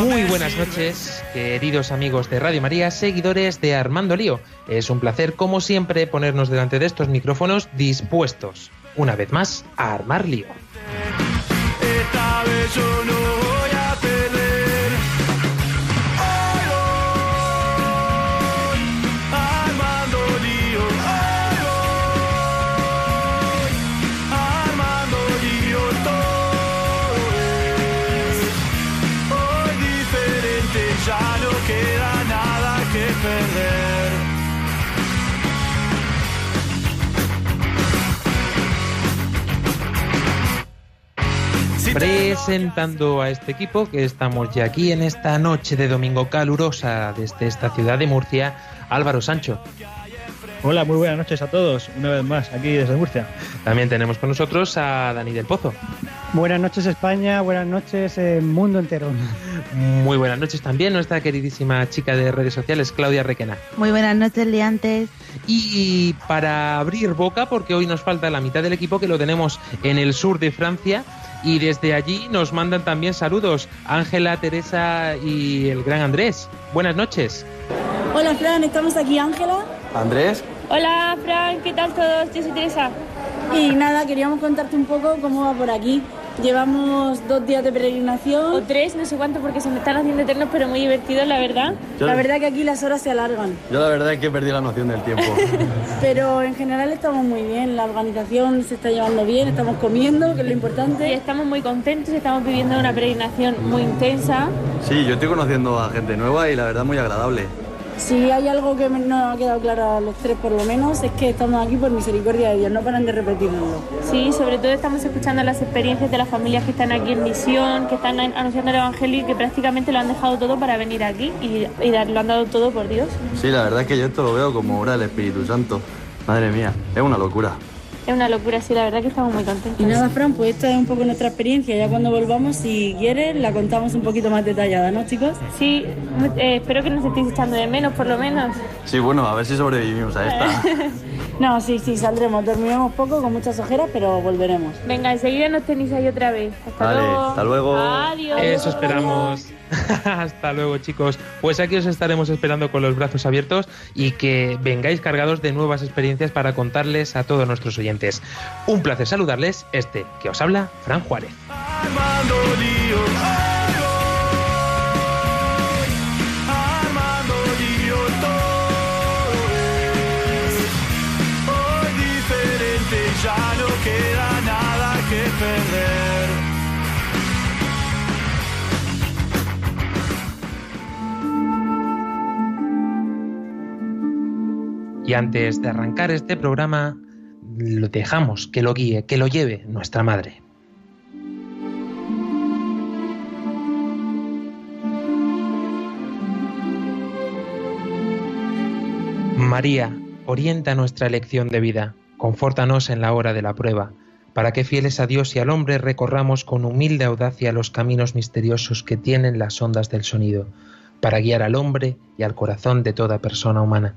Muy buenas noches, queridos amigos de Radio María, seguidores de Armando Lío. Es un placer, como siempre, ponernos delante de estos micrófonos dispuestos, una vez más, a armar lío. Esta vez yo no Presentando a este equipo que estamos ya aquí en esta noche de domingo calurosa desde esta ciudad de Murcia, Álvaro Sancho. Hola, muy buenas noches a todos, una vez más, aquí desde Murcia. También tenemos con nosotros a Dani del Pozo. Buenas noches España, buenas noches eh, mundo entero. Muy buenas noches también nuestra queridísima chica de redes sociales, Claudia Requena. Muy buenas noches, liantes. Y para abrir boca, porque hoy nos falta la mitad del equipo que lo tenemos en el sur de Francia. Y desde allí nos mandan también saludos Ángela, Teresa y el gran Andrés. Buenas noches. Hola Fran, estamos aquí Ángela Andrés, Hola, Fran, ¿qué tal todos? Yo soy Teresa. y nada, queríamos contarte un poco cómo va por aquí. Llevamos dos días de O peregrinación. tres, no sé cuánto, porque se me están haciendo eternos, pero muy divertidos, la verdad. yo, La verdad que aquí las horas se alargan, yo la verdad es que perdí la noción del tiempo. pero en general estamos muy bien. La organización se está llevando bien, estamos comiendo, que es lo importante. estamos muy contentos, estamos viviendo una peregrinación muy intensa. Sí, yo estoy conociendo a gente nueva y la verdad muy agradable. Si hay algo que me- nos ha quedado claro a los tres por lo menos, es que estamos aquí por misericordia de Dios, no paran de repetirnoslo. Sí, sobre todo estamos escuchando las experiencias de las familias que están aquí en misión, que están an- anunciando el Evangelio y que prácticamente lo han dejado todo para venir aquí y, y dar- lo han dado todo por Dios. Sí, la verdad es que yo esto lo veo como obra del Espíritu Santo. Madre mía, es una locura. Es una locura, sí, la verdad que estamos muy contentos. Y nada, Fran, pues esta es un poco nuestra experiencia. Ya cuando volvamos, si quieres, la contamos un poquito más detallada, ¿no, chicos? Sí, eh, espero que nos estéis echando de menos, por lo menos. Sí, bueno, a ver si sobrevivimos a esta. No, sí, sí, saldremos. Dormiremos poco, con muchas ojeras, pero volveremos. Venga, enseguida nos tenéis ahí otra vez. Hasta Vale, luego. hasta luego. Adiós. Eso esperamos. Hasta luego, chicos. Pues aquí os estaremos esperando con los brazos abiertos y que vengáis cargados de nuevas experiencias para contarles a todos nuestros oyentes. Un placer saludarles, este que os habla, Fran Juárez. Y antes de arrancar este programa, lo dejamos que lo guíe, que lo lleve nuestra madre. María, orienta nuestra elección de vida, confórtanos en la hora de la prueba, para que fieles a Dios y al hombre recorramos con humilde audacia los caminos misteriosos que tienen las ondas del sonido, para guiar al hombre y al corazón de toda persona humana.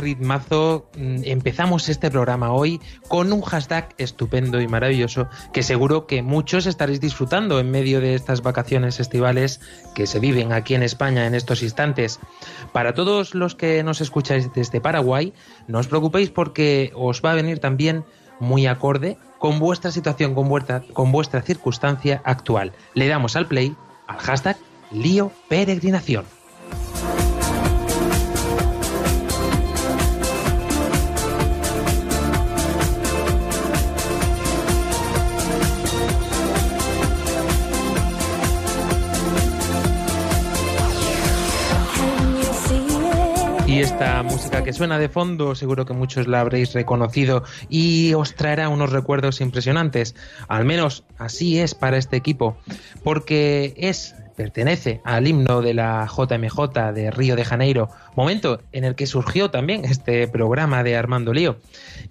Ritmazo mm, empezamos este programa hoy con un hashtag estupendo y maravilloso que seguro que muchos estaréis disfrutando en medio de estas vacaciones estivales que se viven aquí en España en estos instantes. Para todos los que nos escucháis desde Paraguay, no os preocupéis porque os va a venir también muy acorde con vuestra situación, con vuestra, circunstancia actual. Le damos al play al hashtag lío peregrinación. Que suena de fondo, seguro que muchos la habréis reconocido y os traerá unos recuerdos impresionantes. Al menos así es para este equipo, porque es pertenece al himno de la JMJ de Río de Janeiro, momento en el que surgió también este programa de Armando Lío.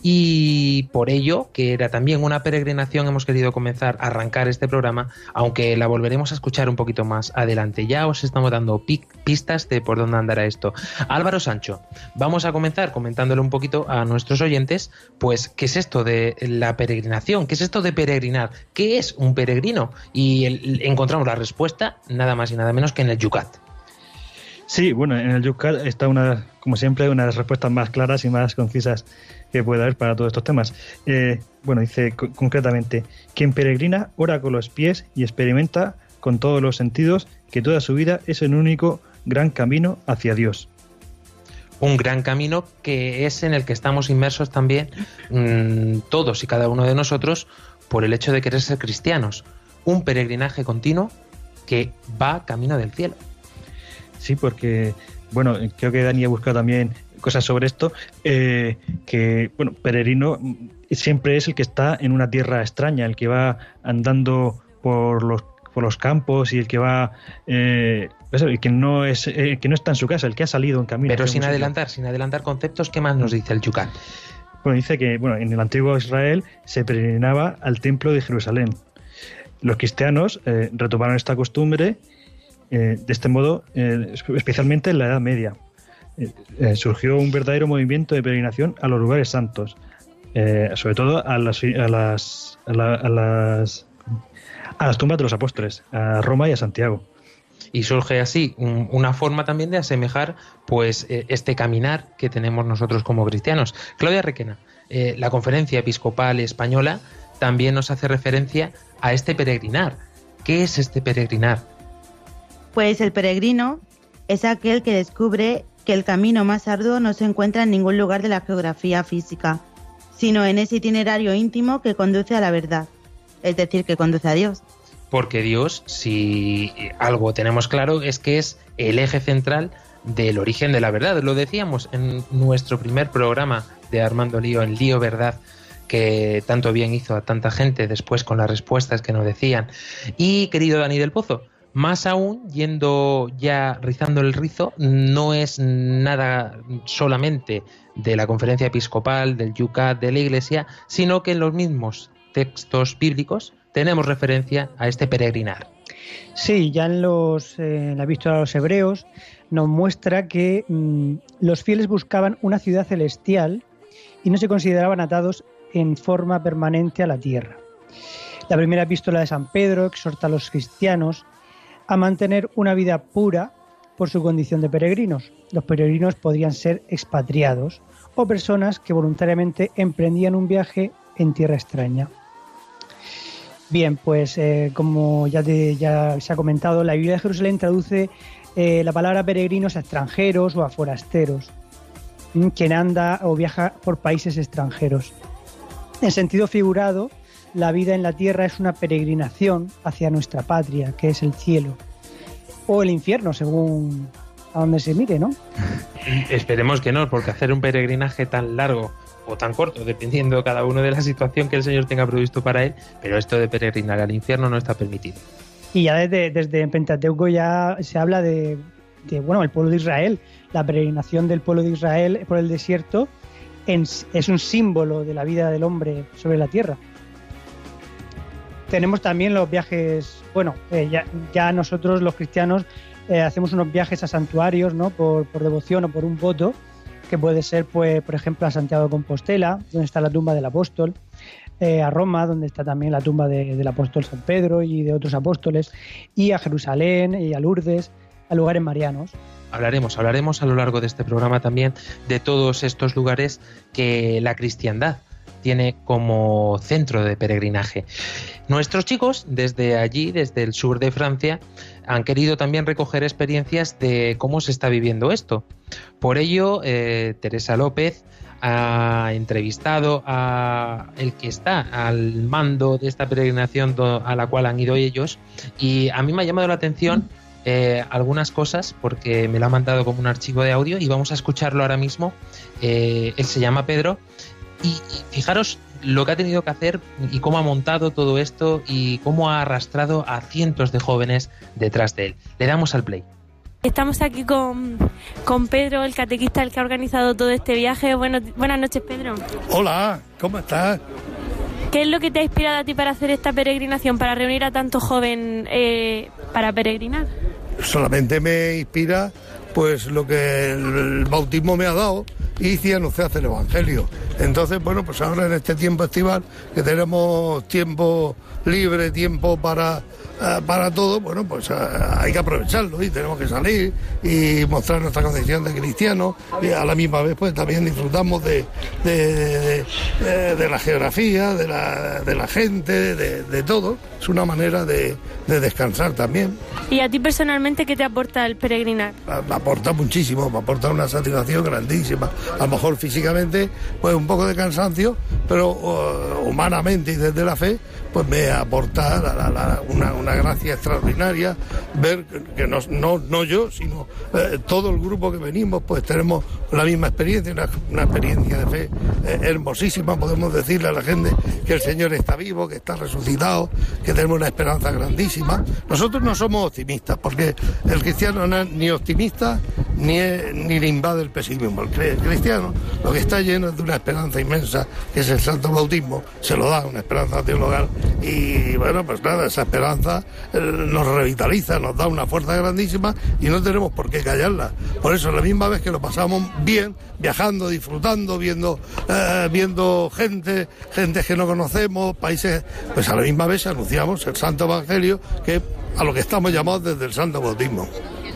Y por ello, que era también una peregrinación, hemos querido comenzar a arrancar este programa, aunque la volveremos a escuchar un poquito más adelante. Ya os estamos dando pistas de por dónde andará esto. Álvaro Sancho, vamos a comenzar comentándole un poquito a nuestros oyentes, pues, ¿qué es esto de la peregrinación? ¿Qué es esto de peregrinar? ¿Qué es un peregrino? Y encontramos la respuesta nada más y nada menos que en el Yucat. Sí, bueno, en el Yucat está una, como siempre, una de las respuestas más claras y más concisas que puede haber para todos estos temas. Eh, bueno, dice concretamente, quien peregrina ora con los pies y experimenta con todos los sentidos que toda su vida es un único gran camino hacia Dios. Un gran camino que es en el que estamos inmersos también mmm, todos y cada uno de nosotros por el hecho de querer ser cristianos. Un peregrinaje continuo que va camino del cielo. Sí, porque, bueno, creo que Dani ha buscado también cosas sobre esto, eh, que, bueno, peregrino siempre es el que está en una tierra extraña, el que va andando por los, por los campos y el que va... Eh, el que no es el que no está en su casa, el que ha salido en camino. Pero sin adelantar, sin adelantar conceptos, ¿qué más nos dice el Yucat? Bueno, dice que bueno, en el antiguo Israel se peregrinaba al templo de Jerusalén, los cristianos eh, retomaron esta costumbre de este modo, eh, especialmente en la Edad Media. surgió un verdadero movimiento de peregrinación a los lugares santos, sobre todo a las, a las, a, las, a las tumbas de los apóstoles, a Roma y a Santiago y surge así una forma también de asemejar pues este caminar que tenemos nosotros como cristianos. Claudia Requena, la conferencia episcopal española también nos hace referencia a este peregrinar. ¿Qué es este peregrinar? Pues el peregrino es aquel que descubre que el camino más arduo no se encuentra en ningún lugar de la geografía física, sino en ese itinerario íntimo que conduce a la verdad, es decir, que conduce a Dios. Porque Dios, si algo tenemos claro, es que es el eje central del origen de la verdad. Lo decíamos en nuestro primer programa de Armando Lío, en Lío Verdad, que tanto bien hizo a tanta gente después con las respuestas que nos decían. Y querido Dani del Pozo, más aún, yendo ya rizando el rizo, no es nada solamente de la conferencia episcopal, del Yucat, de la Iglesia, sino que en los mismos textos bíblicos tenemos referencia a este peregrinar. Sí, ya en los, eh, la epístola a los hebreos nos muestra que mm, los fieles buscaban una ciudad celestial y no se consideraban atados en forma permanente a la tierra. La primera epístola de San Pedro exhorta a los cristianos a mantener una vida pura por su condición de peregrinos. Los peregrinos podrían ser expatriados o personas que voluntariamente emprendían un viaje en tierra extraña. Bien, pues eh, como ya, se ha comentado, la Biblia de Jerusalén traduce eh, la palabra peregrinos a extranjeros o a forasteros, quien anda o viaja por países extranjeros. En sentido figurado, la vida en la tierra es una peregrinación hacia nuestra patria, que es el cielo, o el infierno, según a donde se mire, ¿no? Esperemos que no, porque hacer un peregrinaje tan largo o tan corto, dependiendo cada uno de la situación que el Señor tenga previsto para él, pero esto de peregrinar al infierno no está permitido. Y ya desde, desde Pentateuco ya se habla de, de, bueno, el pueblo de Israel, la peregrinación del pueblo de Israel por el desierto es un símbolo de la vida del hombre sobre la tierra. Tenemos también los viajes, bueno, eh, ya, nosotros los cristianos eh, hacemos unos viajes a santuarios, ¿no? Por, devoción o por un voto, que puede ser, pues, por ejemplo, a Santiago de Compostela, donde está la tumba del apóstol, eh, a Roma, donde está también la tumba de- del apóstol San Pedro y de otros apóstoles, y a Jerusalén y a Lourdes, a lugares marianos. Hablaremos, hablaremos a lo largo de este programa también de todos estos lugares que la cristiandad tiene como centro de peregrinaje. Nuestros chicos, desde allí, desde el sur de Francia, han querido también recoger experiencias de cómo se está viviendo esto. Por ello, eh, Teresa López ha entrevistado a el que está al mando de esta peregrinación a la cual han ido ellos y a mí me ha llamado la atención eh, algunas cosas porque me lo ha mandado como un archivo de audio y vamos a escucharlo ahora mismo. Eh, él se llama Pedro y, y fijaros lo que ha tenido que hacer y cómo ha montado todo esto y cómo ha arrastrado a cientos de jóvenes detrás de él. Le damos al play. Estamos aquí con, con Pedro, el catequista, el que ha organizado todo este viaje. Bueno, buenas noches, Pedro. Hola, ¿cómo estás? ¿Qué es lo que te ha inspirado a ti para hacer esta peregrinación, para reunir a tanto joven eh, para peregrinar? Solamente me inspira pues lo que el bautismo me ha dado y si se hace el Evangelio. Entonces, bueno, pues ahora en este tiempo estival, que tenemos tiempo libre, tiempo para, eh, para todo, bueno, pues eh, hay que aprovecharlo y tenemos que salir y mostrar nuestra condición de cristiano y a la misma vez pues también disfrutamos de, de, de- la geografía, de la, de la gente, de, de todo. Es una manera de, de descansar también. ¿Y a ti personalmente qué te aporta el peregrinar? me aporta muchísimo, me aporta una satisfacción grandísima. A lo mejor físicamente, pues un poco de cansancio, pero uh, humanamente y desde la fe, pues me aporta la- la- la- una, una gracia extraordinaria ver que- que no, no, yo, sino eh, todo el grupo que venimos, pues tenemos la misma experiencia, una, una experiencia de fe eh, hermosísima. Podemos decirle a la gente que el Señor está vivo, que está resucitado, que tenemos una esperanza grandísima. Nosotros no somos optimistas, porque el cristiano no es ni optimista ni, es- ni le invade el pesimismo. El cristiano lo que está lleno es de una esperanza inmensa, que es el santo bautismo, se lo da una esperanza teologal. Y bueno, pues nada, esa esperanza eh, nos revitaliza, nos da una fuerza grandísima y no tenemos por qué callarla. Por eso, la misma vez que lo pasamos bien, viajando, disfrutando, viendo, eh, viendo gente, gente que no conocemos, países, pues a la misma vez anunciamos el santo evangelio, que a lo que estamos llamados desde el santo bautismo.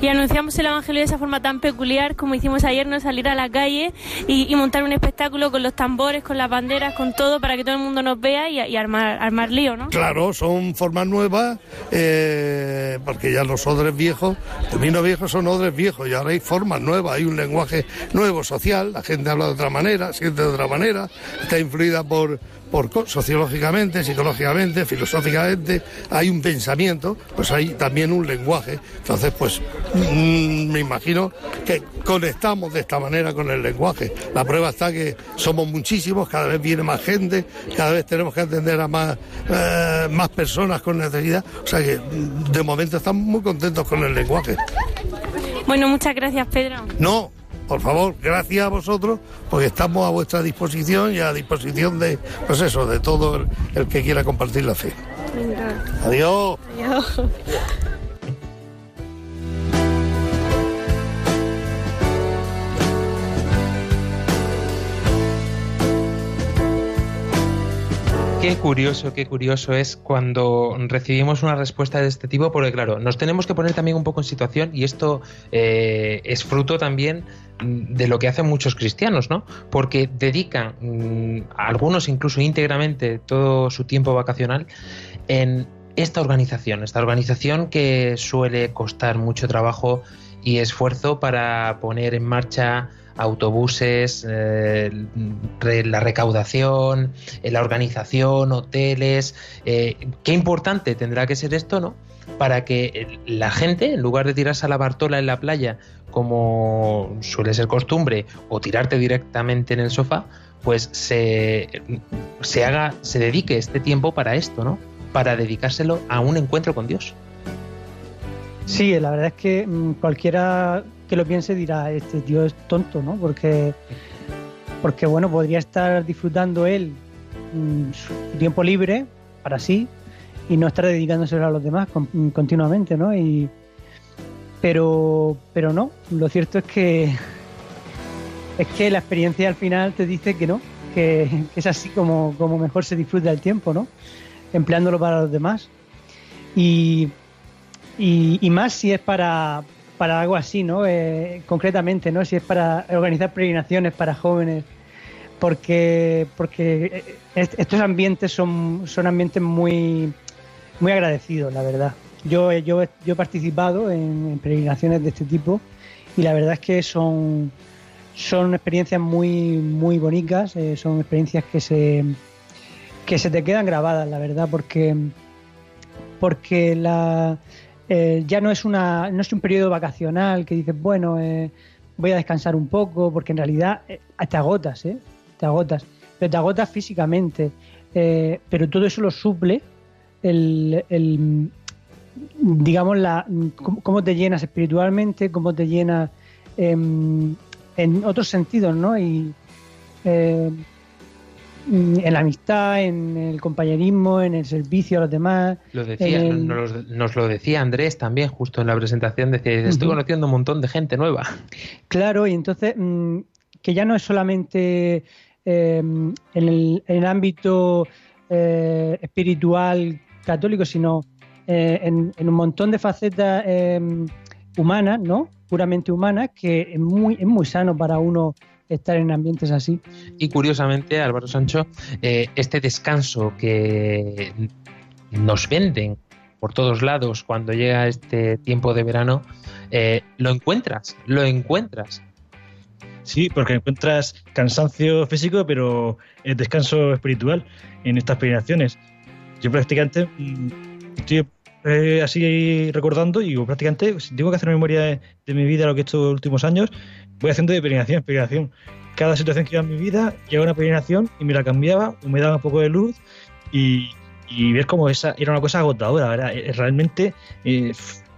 Y anunciamos el Evangelio de esa forma tan peculiar como hicimos ayer, ¿no? Salir a la calle y, montar un espectáculo con los tambores, con las banderas, con todo, para que todo el mundo nos vea y, armar lío, ¿no? Claro, son formas nuevas, eh, porque ya los odres viejos, el vino viejo son odres viejos y ahora hay formas nuevas, hay un lenguaje nuevo social, la gente habla de otra manera, siente de otra manera, está influida por, por sociológicamente, psicológicamente, filosóficamente, hay un pensamiento, pues hay también un lenguaje. Entonces, pues mm, me imagino que conectamos de esta manera con el lenguaje. La prueba está que somos muchísimos, cada vez viene más gente, cada vez tenemos que atender a más, eh, más personas con necesidad. O sea que mm, de momento estamos muy contentos con el lenguaje. Bueno, muchas gracias, Pedro. No, por favor, gracias a vosotros, porque estamos a vuestra disposición y a disposición de, pues eso, de todo el, el que quiera compartir la fe. Venga. Adiós. Adiós. Qué curioso, qué curioso es cuando recibimos una respuesta de este tipo, porque claro, nos tenemos que poner también un poco en situación y esto eh, es fruto también de lo que hacen muchos cristianos, ¿no? Porque dedican, mm, algunos incluso íntegramente, todo su tiempo vacacional en esta organización, esta organización que suele costar mucho trabajo y esfuerzo para poner en marcha autobuses, eh, la recaudación, eh, la organización, hoteles. eh, qué importante tendrá que ser esto, ¿no? Para que la gente, en lugar de tirarse a la bartola en la playa, como suele ser costumbre, o tirarte directamente en el sofá, pues se, se haga, se dedique este tiempo para esto, ¿no? Para dedicárselo a un encuentro con Dios. Sí, la verdad es que mm, cualquiera que lo piense dirá, este tío es tonto, ¿no? Porque, porque bueno, podría estar disfrutando él mm, su tiempo libre para sí y no estar dedicándoselo a los demás mm, continuamente, ¿no? Y, pero, pero no, lo cierto es que es que la experiencia al final te dice que no, que, es así como, como mejor se disfruta el tiempo, ¿no? Empleándolo para los demás. Y, y más si es para, para algo así, ¿no? Eh, concretamente, ¿no? Si es para organizar peregrinaciones para jóvenes, porque, porque eh, est- estos ambientes son, son ambientes muy, muy agradecidos, la verdad. Yo, he- yo, yo he participado en, peregrinaciones de este tipo y la verdad es que son, son experiencias muy, muy bonitas, eh, son experiencias que se, que se te quedan grabadas, la verdad, porque, porque la, eh, ya no es, una, no es un periodo vacacional que dices, bueno, eh, voy a descansar un poco, porque en realidad eh, te agotas. Te agotas, pero te agotas físicamente, pero todo eso lo suple el, el, digamos, la, cómo, te llenas espiritualmente, cómo te llenas em, en otros sentidos, ¿no? Y en la amistad, en el compañerismo, en el servicio a los demás. Lo decía, el- nos, nos lo decía Andrés también justo en la presentación, decía, estoy conociendo un montón de gente nueva. Claro, y entonces mm, que ya no es solamente eh, en, el, en el ámbito eh, espiritual católico, sino eh, en, en un montón de facetas eh, humanas, ¿no? Puramente humanas, que es muy, es muy sano para uno estar en ambientes así. Y curiosamente, Álvaro Sancho, eh, este descanso que nos venden por todos lados cuando llega este tiempo de verano, eh, lo encuentras, lo encuentras. Sí, porque encuentras cansancio físico, pero eh, descanso espiritual en estas peregrinaciones. Yo prácticamente mm, estoy eh, así recordando y digo, prácticamente, si tengo que hacer memoria de, de mi vida, lo que he hecho los últimos años, voy haciendo de peregrinación en peregrinación. Cada situación que iba en mi vida, llegaba una peregrinación y me la cambiaba, o me daba un poco de luz y, y ver cómo esa era una cosa agotadora. Era, eh, realmente eh,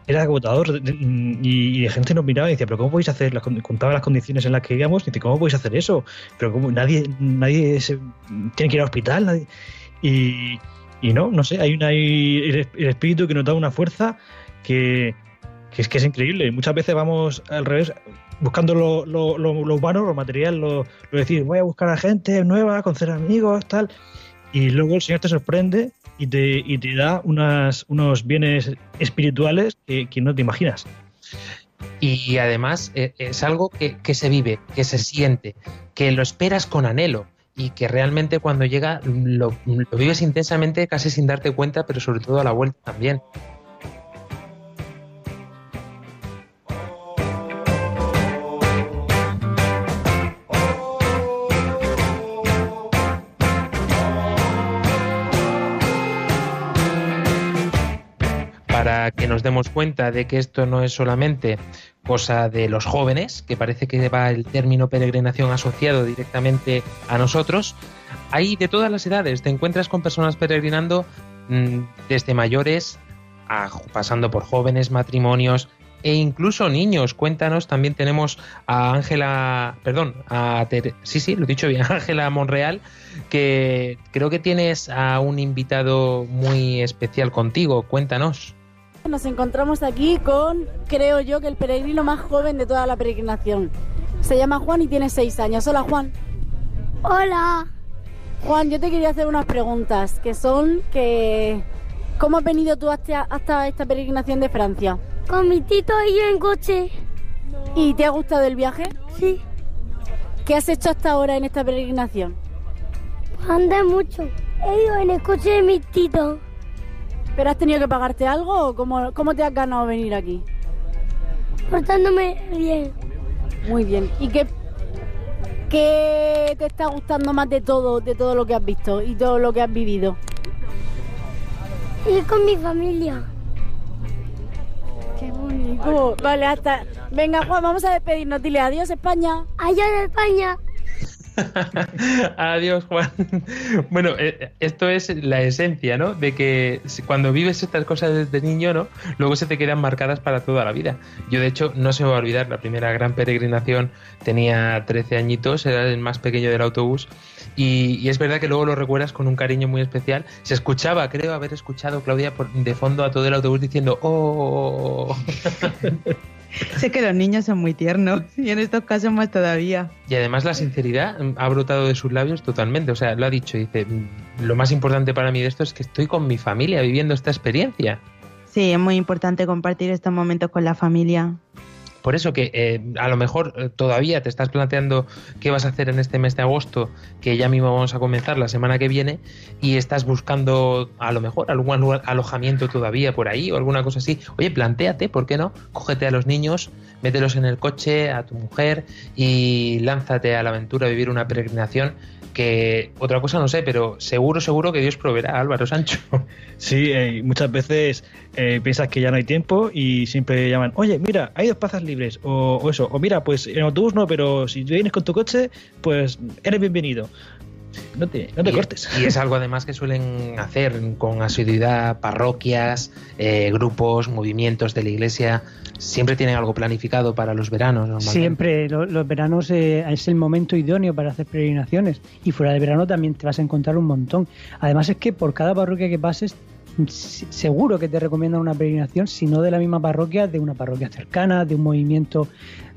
era agotador y, la gente nos miraba y decía, pero ¿cómo podéis hacer? Contaba las condiciones en las que íbamos y dice, ¿cómo podéis hacer eso? Pero ¿cómo? nadie, nadie se- tiene que ir al hospital. nadie- y, y no, no sé, hay una hay el espíritu que nos da una fuerza que, que es que es increíble. Muchas veces vamos al revés, buscando lo, lo, lo, lo humano, lo material, lo, decir, voy a buscar a gente nueva, conocer amigos, tal. Y luego el Señor te sorprende y te, y te da unas, unos bienes espirituales que, que no te imaginas. Y además eh, es algo que, que se vive, que se siente, que lo esperas con anhelo y que realmente cuando llega lo, lo vives intensamente casi sin darte cuenta, pero sobre todo a la vuelta también. Que nos demos cuenta de que esto no es solamente cosa de los jóvenes, que parece que va el término peregrinación asociado directamente a nosotros. Hay de todas las edades, te encuentras con personas peregrinando mm, desde mayores a, pasando por jóvenes, matrimonios e incluso niños. Cuéntanos, también tenemos a Ángela, perdón, a sí, sí, lo he dicho bien, Ángela Monreal, que creo que tienes a un invitado muy especial contigo. Cuéntanos. Nos encontramos aquí con, creo yo, que el peregrino más joven de toda la peregrinación. Se llama Juan y tiene seis años. Hola, Juan. Hola. Juan, yo te quería hacer unas preguntas, que son que... ¿Cómo has venido tú hasta, hasta esta peregrinación de Francia? Con mi tito y yo en coche. ¿Y te ha gustado el viaje? Sí. ¿Qué has hecho hasta ahora en esta peregrinación? Andé mucho. He ido en el coche de mi tito. ¿Pero has tenido que pagarte algo o cómo, cómo te has ganado venir aquí? Portándome bien. Muy bien. ¿Y qué, qué te está gustando más de todo, de todo lo que has visto y todo lo que has vivido? Ir con mi familia. Qué bonito. Vale, hasta. Venga, Juan, vamos a despedirnos. Dile adiós, España. En España. Adiós, Juan. Bueno, eh, esto es la esencia, ¿no? De que cuando vives estas cosas desde niño, ¿no? Luego se te quedan marcadas para toda la vida. Yo, de hecho, no se me va a olvidar, la primera gran peregrinación tenía 13 añitos, era el más pequeño del autobús. Y, y es verdad que luego lo recuerdas con un cariño muy especial. Se escuchaba, creo haber escuchado, Claudia, por, de fondo a todo el autobús diciendo, ¡Oh! sé que los niños son muy tiernos y en estos casos más todavía. Y además la sinceridad ha brotado de sus labios totalmente. O sea, lo ha dicho, dice, "Mm, lo más importante para mí de esto es que estoy con mi familia viviendo esta experiencia. Sí, es muy importante compartir estos momentos con la familia. Por eso que eh, a lo mejor eh, todavía te estás planteando qué vas a hacer en este mes de agosto, que ya mismo vamos a comenzar la semana que viene, y estás buscando a lo mejor algún alo- alojamiento todavía por ahí o alguna cosa así. Oye, plantéate, ¿por qué no? Cógete a los niños, mételos en el coche, a tu mujer y lánzate a la aventura a vivir una peregrinación que otra cosa no sé, pero seguro, seguro que Dios proveerá, Álvaro Sancho. Sí, eh, muchas veces eh, piensas que ya no hay tiempo y siempre llaman, oye, mira, hay dos plazas libres, o, o eso, o mira, pues en autobús no, pero si vienes con tu coche, pues eres bienvenido. No te, no te Y- cortes. Y es algo además que suelen hacer con asiduidad parroquias, eh, grupos, movimientos de la iglesia. Siempre tienen algo planificado para los veranos. Siempre lo- los veranos eh, es el momento idóneo para hacer peregrinaciones y fuera de verano también te vas a encontrar un montón. Además es que por cada parroquia que pases seguro que te recomiendan una peregrinación, si no de la misma parroquia, de una parroquia cercana, de un movimiento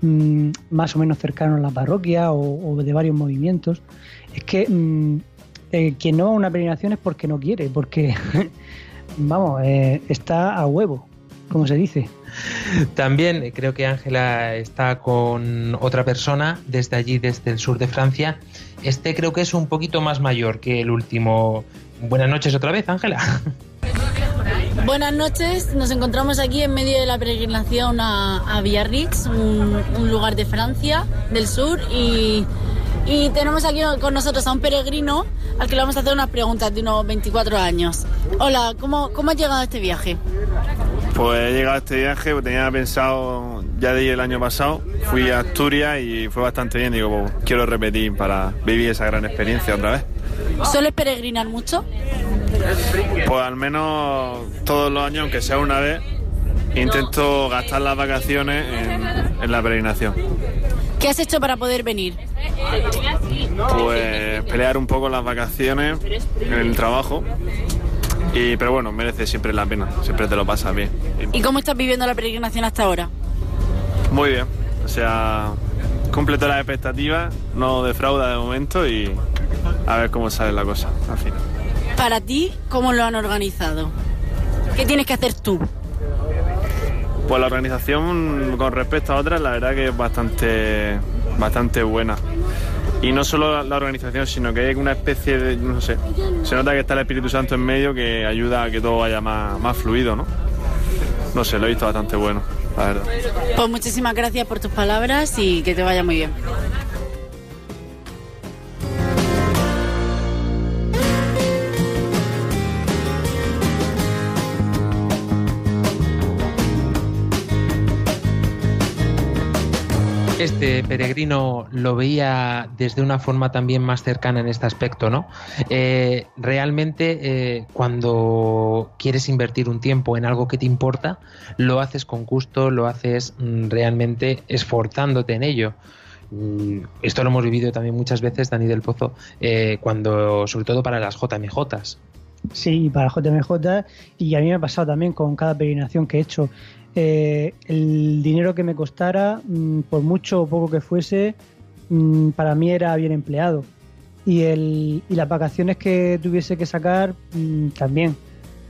mm, más o menos cercano a la parroquia o, o de varios movimientos. Es que mm, eh, quien no va a una peregrinación es porque no quiere, porque vamos, eh, está a huevo, como se dice. También creo que Ángela está con otra persona desde allí, desde el sur de Francia. Este creo que es un poquito más mayor que el último. Buenas noches otra vez, Ángela. Buenas noches, nos encontramos aquí en medio de la peregrinación a, a Biarritz, un, un lugar de Francia, del sur, y, y tenemos aquí con nosotros a un peregrino al que le vamos a hacer unas preguntas de unos 24 años. Hola, ¿cómo, cómo has llegado a este viaje? Pues he llegado a este viaje, pues tenía pensado ya de ir el año pasado, fui a Asturias y fue bastante bien, digo, pues, quiero repetir para vivir esa gran experiencia otra vez. ¿Sueles peregrinar mucho? Pues al menos todos los años, aunque sea una vez, intento gastar las vacaciones en, en la peregrinación. ¿Qué has hecho para poder venir? Pues pelear un poco las vacaciones en el trabajo, y, pero bueno, merece siempre la pena, siempre te lo pasas bien. ¿Y cómo estás viviendo la peregrinación hasta ahora? Muy bien, o sea, cumple todas las expectativas, no defrauda de momento y a ver cómo sale la cosa al final. Para ti, ¿cómo lo han organizado? ¿Qué tienes que hacer tú? Pues la organización con respecto a otras, la verdad que es bastante, bastante buena. Y no solo la organización, sino que hay una especie de, no sé, se nota que está el Espíritu Santo en medio que ayuda a que todo vaya más, más fluido, ¿no? No sé, lo he visto bastante bueno, la verdad. Pues muchísimas gracias por tus palabras y que te vaya muy bien. Peregrino lo veía desde una forma también más cercana en este aspecto, ¿no? Eh, realmente eh, cuando quieres invertir un tiempo en algo que te importa, lo haces con gusto, lo haces mm, realmente esforzándote en ello. Mm, Esto lo hemos vivido también muchas veces, Dani del Pozo, eh, cuando, sobre todo para las JMJs. Sí, para JMJ y a mí me ha pasado también con cada peregrinación que he hecho. Eh, el dinero que me costara, mm, por mucho o poco que fuese, mm, para mí era bien empleado. Y, el, y las vacaciones que tuviese que sacar mm, también.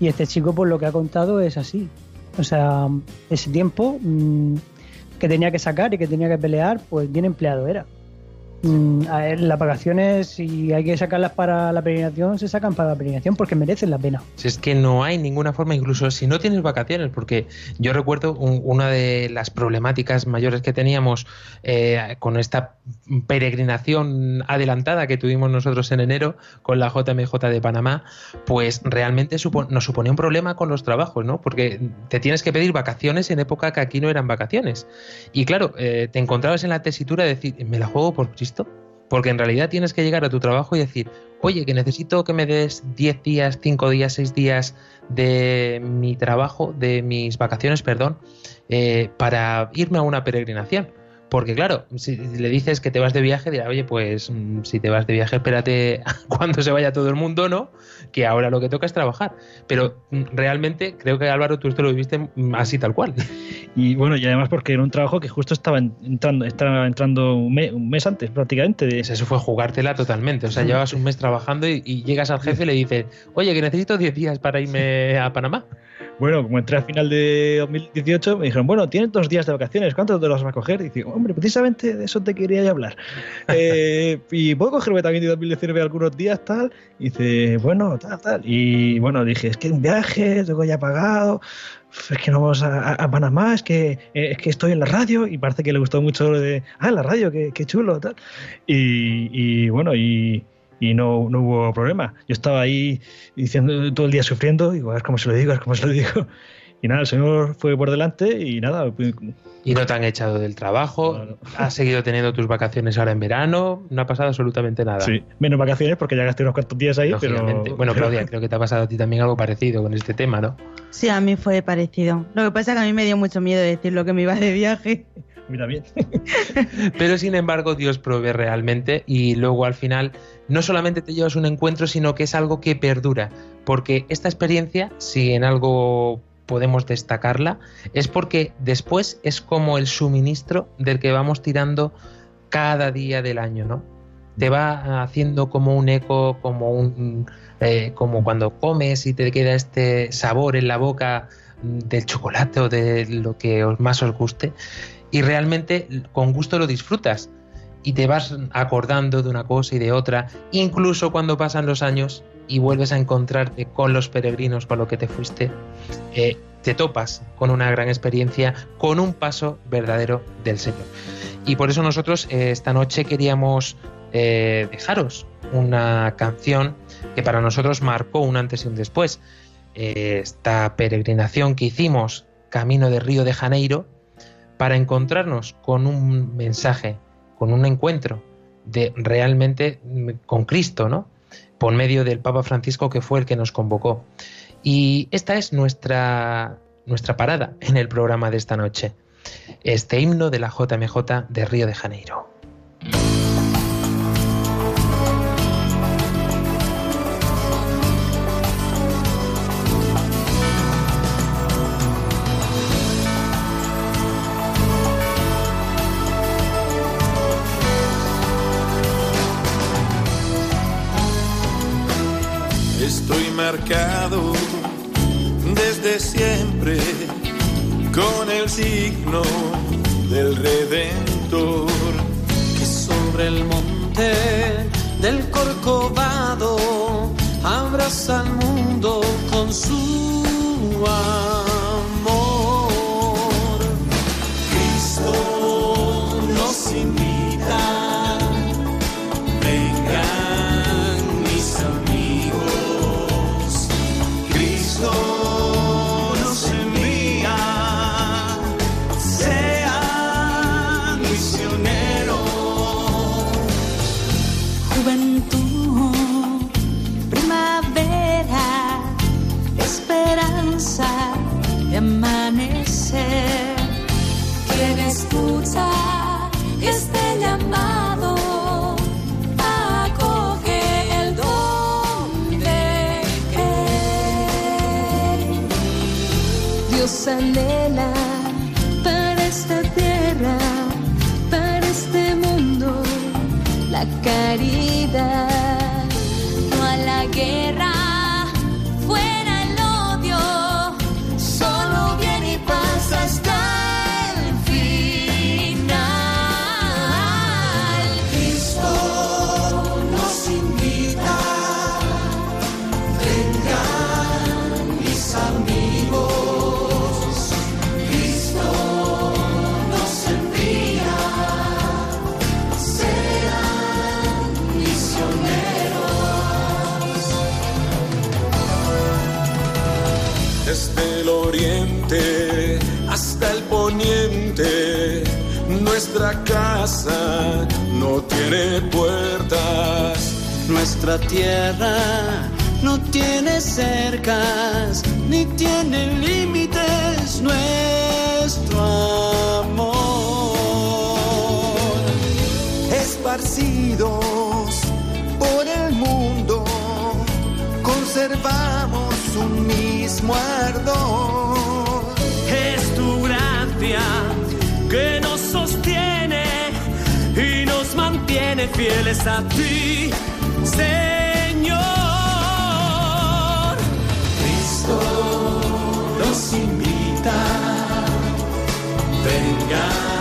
Y este chico, por lo que ha contado, es así. O sea, ese tiempo que tenía que sacar y que tenía que pelear, pues bien empleado era. Mm, a ver, las vacaciones, si hay que sacarlas para la peregrinación, se sacan para la peregrinación porque merecen la pena. Si es que no hay ninguna forma, incluso si no tienes vacaciones, porque yo recuerdo un- una de las problemáticas mayores que teníamos eh, con esta peregrinación adelantada que tuvimos nosotros en enero con la JMJ de Panamá, pues realmente supo- nos suponía un problema con los trabajos, ¿no? Porque te tienes que pedir vacaciones en época que aquí no eran vacaciones. Y claro, eh, te encontrabas en la tesitura de decir, ¿me la juego por Porque en realidad tienes que llegar a tu trabajo y decir, oye, que necesito que me des 10 días, 5 días, 6 días de mi trabajo, de mis vacaciones, perdón, eh, para irme a una peregrinación. Porque claro, si le dices que te vas de viaje, dirá, oye, pues mm, si te vas de viaje, espérate cuando se vaya todo el mundo, ¿no? Que ahora lo que toca es trabajar. Pero mm, realmente creo que Álvaro, tú esto lo viviste mm, así tal cual. Y bueno, y además porque era un trabajo que justo estaba entrando, estaba entrando un, me- un mes antes prácticamente. De... Eso fue jugártela totalmente. O sea, llevas un mes trabajando y, y llegas al jefe y le dices, oye, que necesito 10 días para irme a Panamá. Bueno, como entré a final de 2018, me dijeron, bueno, tienes dos días de vacaciones, ¿cuántos te los vas a coger? Y digo, hombre, precisamente de eso te quería hablar. Eh, y puedo cogerme también de 2019 algunos días, tal. Y dice, bueno, tal, tal. Y bueno, dije, es que un viaje, tengo ya pagado. Es que no vamos a, a Panamá, es que, eh, es que estoy en la radio. Y parece que le gustó mucho lo de, ah, en la radio, qué, qué chulo, tal. Y, y bueno, y, y no, no hubo problema. Yo estaba ahí diciendo todo el día sufriendo, digo, a ver cómo se lo digo, a ver cómo se lo digo. Y nada, el señor fue por delante y nada. pues, Y no te han echado del trabajo, has seguido teniendo tus vacaciones ahora en verano, no ha pasado absolutamente nada. Sí, menos vacaciones porque ya gasté unos cuantos días ahí, pero... Bueno, Claudia, creo que te ha pasado a ti también algo parecido con este tema, ¿no? Sí, a mí fue parecido. Lo que pasa es que a mí me dio mucho miedo decir lo que me iba de viaje. Mira bien. Pero sin embargo, Dios provee realmente y luego al final no solamente te llevas un encuentro, sino que es algo que perdura. Porque esta experiencia, si en algo podemos destacarla, es porque después es como el suministro del que vamos tirando cada día del año, ¿no? Te va haciendo como un eco, como un eh, como cuando comes y te queda este sabor en la boca del chocolate o de lo que más os guste y realmente con gusto lo disfrutas y te vas acordando de una cosa y de otra, incluso cuando pasan los años y vuelves a encontrarte con los peregrinos con lo que te fuiste, eh, te topas con una gran experiencia, con un paso verdadero del Señor. Y por eso nosotros eh, esta noche queríamos eh, dejaros una canción que para nosotros marcó un antes y un después. Esta peregrinación que hicimos camino de Río de Janeiro para encontrarnos con un mensaje, con un encuentro de realmente mm, con Cristo, ¿no? Por medio del Papa Francisco que fue el que nos convocó. Y esta es nuestra, nuestra parada en el programa de esta noche. Este himno de la JMJ de Río de Janeiro. Marcado desde siempre con el signo del Redentor que sobre el monte del Corcovado abraza al mundo con su amor. Caridad, Nuestra casa no tiene puertas. Nuestra tierra no tiene cercas, ni tiene límites nuestro amor. Esparcidos por el mundo, conservamos un mismo ardor. Es tu gracia que mantiene fieles a ti, Señor. Cristo nos invita, vengan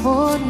es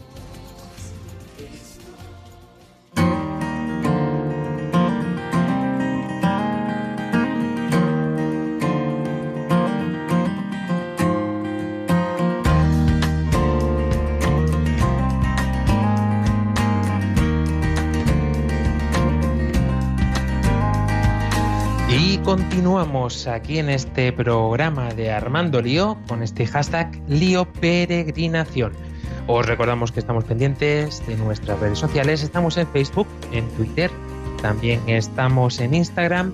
Continuamos aquí en este programa de Armando Lío con este hashtag Lío Peregrinación. Os recordamos que estamos pendientes de nuestras redes sociales, estamos en Facebook, en Twitter, también estamos en Instagram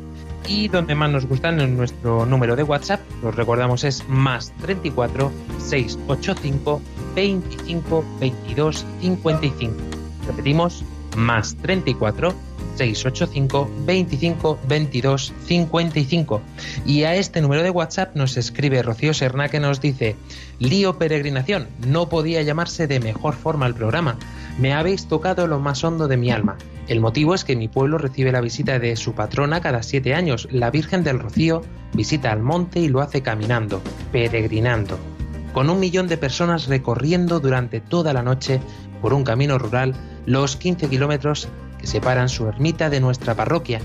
y donde más nos gustan en nuestro número de WhatsApp, os recordamos es más 34 685 25 22 55. Repetimos, más 34 685 25 22 55. Y a este número de WhatsApp nos escribe Rocío Serna que nos dice: Lío Peregrinación, no podía llamarse de mejor forma el programa. Me habéis tocado lo más hondo de mi alma. El motivo es que mi pueblo recibe la visita de su patrona cada siete años, la Virgen del Rocío, visita al monte y lo hace caminando, peregrinando, con un millón de personas recorriendo durante toda la noche por un camino rural los 15 kilómetros separan su ermita de nuestra parroquia.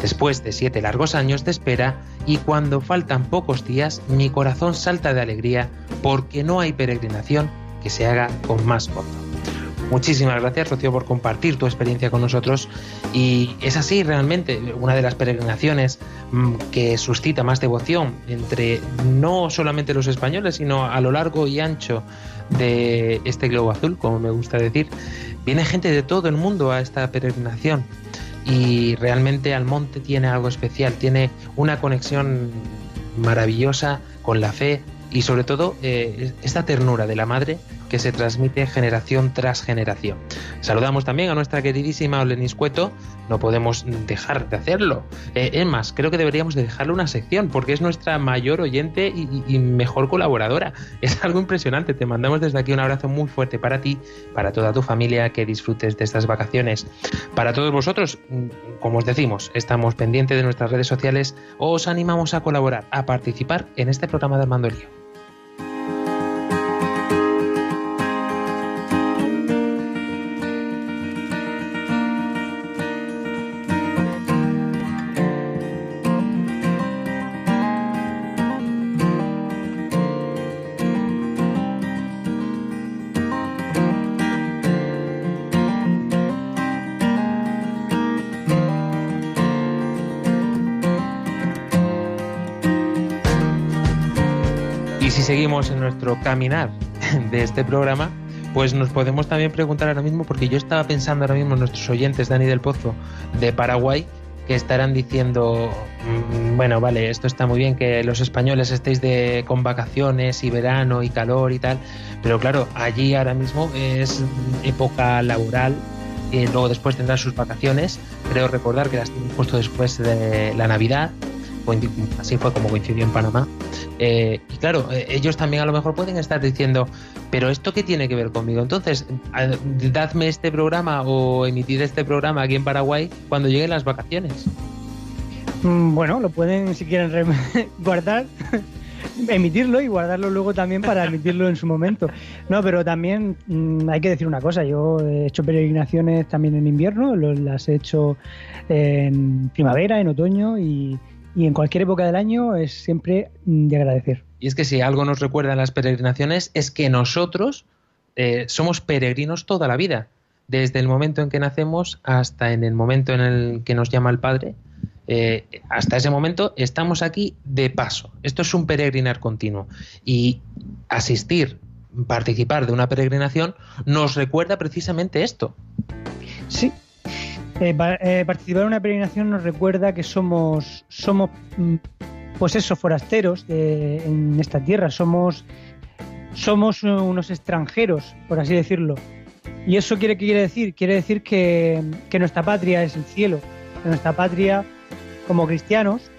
Después de siete largos años de espera y cuando faltan pocos días, mi corazón salta de alegría porque no hay peregrinación que se haga con más gozo. Muchísimas gracias, Rocío, por compartir tu experiencia con nosotros. Y es así realmente una de las peregrinaciones mm, que suscita más devoción entre no solamente los españoles, sino a lo largo y ancho de este globo azul, como me gusta decir. Viene gente de todo el mundo a esta peregrinación y realmente Almonte tiene algo especial, tiene una conexión maravillosa, con la fe y sobre todo eh, esta ternura de la madre que se transmite generación tras generación. Saludamos también a nuestra queridísima Olenis Cueto, no podemos dejar de hacerlo. Eh, es más, creo que deberíamos de dejarle una sección porque es nuestra mayor oyente y, mejor colaboradora. Es algo impresionante, te mandamos desde aquí un abrazo muy fuerte para ti, para toda tu familia, que disfrutes de estas vacaciones. Para todos vosotros, mm, como os decimos, estamos pendientes de nuestras redes sociales, os animamos a colaborar, a participar en este programa de Armando. Caminar de este programa, pues nos podemos también preguntar ahora mismo, porque yo estaba pensando ahora mismo nuestros oyentes, Dani del Pozo, de Paraguay, que estarán diciendo, mm, bueno, vale, esto está muy bien que los españoles estéis de, con vacaciones y verano y calor y tal, pero claro, allí ahora mismo es época laboral y luego después tendrán sus vacaciones. Creo recordar que las tienen justo después de la Navidad, así fue como coincidió en Panamá. Eh, y claro, eh, ellos también a lo mejor pueden estar diciendo, pero ¿esto qué tiene que ver conmigo? Entonces, dadme este programa o emitir este programa aquí en Paraguay cuando lleguen las vacaciones. Mm, Bueno, lo pueden, si quieren, re- guardar, emitirlo y guardarlo luego también para emitirlo en su momento. No, pero también mm, hay que decir una cosa. Yo he hecho peregrinaciones también en invierno, las he hecho en primavera, en otoño y, y en cualquier época del año es siempre mm, de agradecer. Y es que si algo nos recuerdan las peregrinaciones es que nosotros eh, somos peregrinos toda la vida, desde el momento en que nacemos hasta en el momento en el que nos llama el Padre. eh, hasta ese momento estamos aquí de paso. Esto es un peregrinar continuo. Y asistir, participar de una peregrinación nos recuerda precisamente esto. Sí. Eh, pa- eh, participar en una peregrinación nos recuerda que somos, somos mm, pues eso, forasteros de- en esta tierra, somos, somos eh, unos extranjeros, por así decirlo. ¿Y eso quiere, qué quiere decir? Quiere decir que, que nuestra patria es el cielo, que nuestra patria, como cristianos,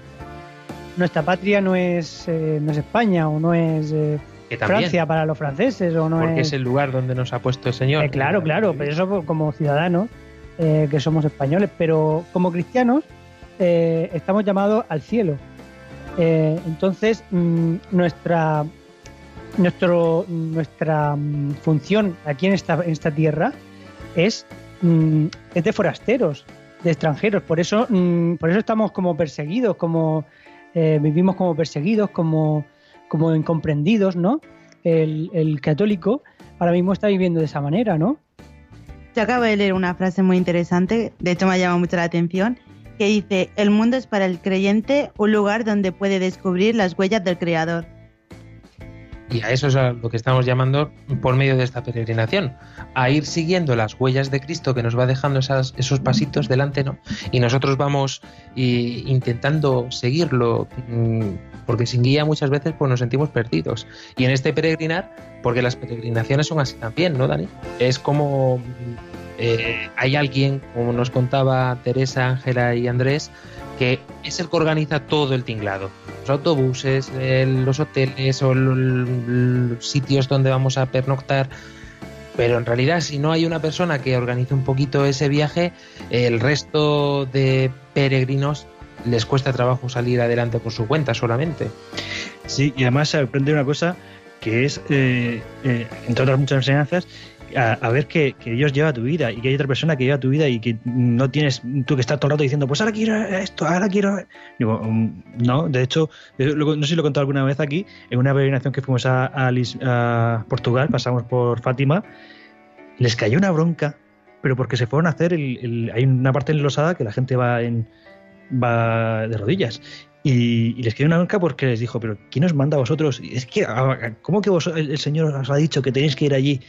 nuestra patria no es, eh, no es España o no es eh, Francia para los franceses o no porque es... es el lugar donde nos ha puesto el Señor. Eh, claro, claro, pero eso como ciudadanos eh, que somos españoles, pero como cristianos eh, estamos llamados al cielo. Eh, entonces, mm, nuestra, nuestra mm, función aquí en esta, en esta tierra es, mm, es de forasteros, de extranjeros. Por eso, mm, por eso estamos como perseguidos, como vivimos como perseguidos, como, como incomprendidos, ¿no? El, el católico ahora mismo está viviendo de esa manera, ¿no? Yo acabo de leer una frase muy interesante, de hecho me ha llamado mucho la atención, que dice, el mundo es para el creyente un lugar donde puede descubrir las huellas del Creador. Y a eso es a lo que estamos llamando por medio de esta peregrinación, a ir siguiendo las huellas de Cristo que nos va dejando esos pasitos delante, ¿no? Y nosotros vamos y, intentando seguirlo, mm, porque sin guía muchas veces pues nos sentimos perdidos. Y en este peregrinar, porque las peregrinaciones son así también, ¿no, Dani? Es como eh, hay alguien, como nos contaba Teresa, Ángela y Andrés, que es el que organiza todo el tinglado. Los autobuses, los hoteles o los sitios donde vamos a pernoctar. Pero en realidad, si no hay una persona que organice un poquito ese viaje, el resto de peregrinos les cuesta trabajo salir adelante por su cuenta solamente. Sí, y además se aprende una cosa que es, eh, eh, entre otras muchas enseñanzas, a, ver que, que Dios lleva tu vida y que hay otra persona que lleva tu vida y que no tienes tú que estar todo el rato diciendo, pues ahora quiero esto, ahora quiero. Mm, no, de hecho, no sé si lo he contado alguna vez aquí, en una peregrinación que fuimos a, a a Portugal, pasamos por Fátima, les cayó una bronca, pero porque se fueron a hacer, el, hay una parte enlosada que la gente va en va de rodillas. Y, les cayó una bronca porque les dijo, pero ¿quién os manda a vosotros? Es que, ah, ¿cómo que vos, el Señor os ha dicho que tenéis que ir allí?